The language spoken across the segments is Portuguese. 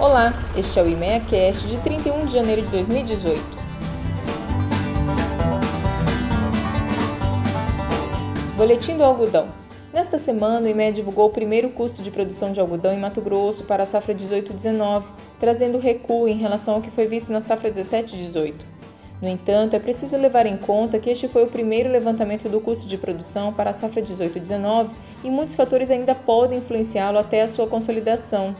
Olá, este é o IMEA Cast de 31 de janeiro de 2018. Boletim do algodão. Nesta semana, o IMEA divulgou o primeiro custo de produção de algodão em Mato Grosso para a safra 18-19, trazendo recuo em relação ao que foi visto na safra 17-18. No entanto, é preciso levar em conta que este foi o primeiro levantamento do custo de produção para a safra 18-19 e muitos fatores ainda podem influenciá-lo até a sua consolidação.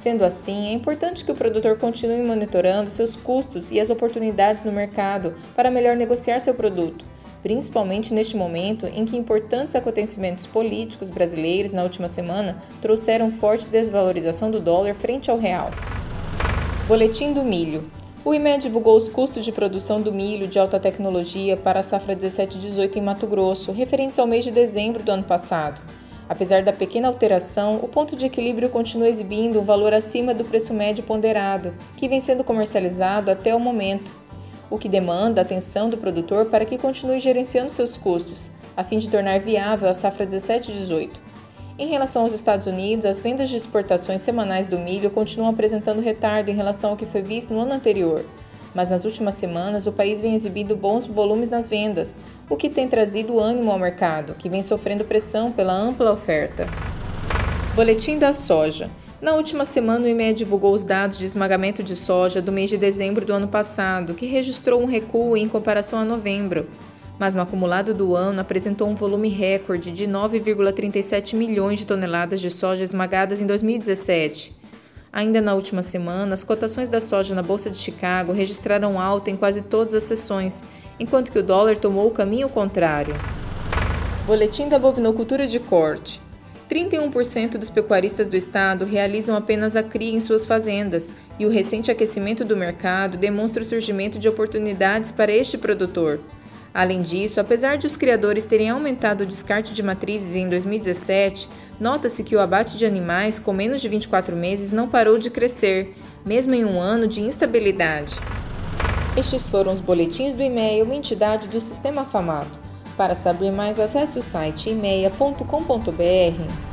Sendo assim, é importante que o produtor continue monitorando seus custos e as oportunidades no mercado para melhor negociar seu produto, principalmente neste momento em que importantes acontecimentos políticos brasileiros na última semana trouxeram forte desvalorização do dólar frente ao real. Boletim do milho. O IME divulgou os custos de produção do milho de alta tecnologia para a safra 17-18 em Mato Grosso, referentes ao mês de dezembro do ano passado. Apesar da pequena alteração, o ponto de equilíbrio continua exibindo um valor acima do preço médio ponderado, que vem sendo comercializado até o momento, o que demanda a atenção do produtor para que continue gerenciando seus custos, a fim de tornar viável a safra 17-18. Em relação aos Estados Unidos, as vendas de exportações semanais do milho continuam apresentando retardo em relação ao que foi visto no ano anterior, mas nas últimas semanas o país vem exibindo bons volumes nas vendas, o que tem trazido ânimo ao mercado, que vem sofrendo pressão pela ampla oferta. Boletim da soja. Na última semana, o IMEA divulgou os dados de esmagamento de soja do mês de dezembro do ano passado, que registrou um recuo em comparação a novembro. Mas no acumulado do ano apresentou um volume recorde de 9,37 milhões de toneladas de soja esmagadas em 2017, Ainda na última semana, as cotações da soja na Bolsa de Chicago registraram alta em quase todas as sessões, enquanto que o dólar tomou o caminho contrário. Boletim da bovinocultura de corte. 31% dos pecuaristas do estado realizam apenas a cria em suas fazendas, e o recente aquecimento do mercado demonstra o surgimento de oportunidades para este produtor. Além disso, apesar de os criadores terem aumentado o descarte de matrizes em 2017, nota-se que o abate de animais com menos de 24 meses não parou de crescer, mesmo em um ano de instabilidade. Estes foram os boletins do e-mail, uma entidade do Sistema Famato. Para saber mais, acesse o site e-mail.com.br.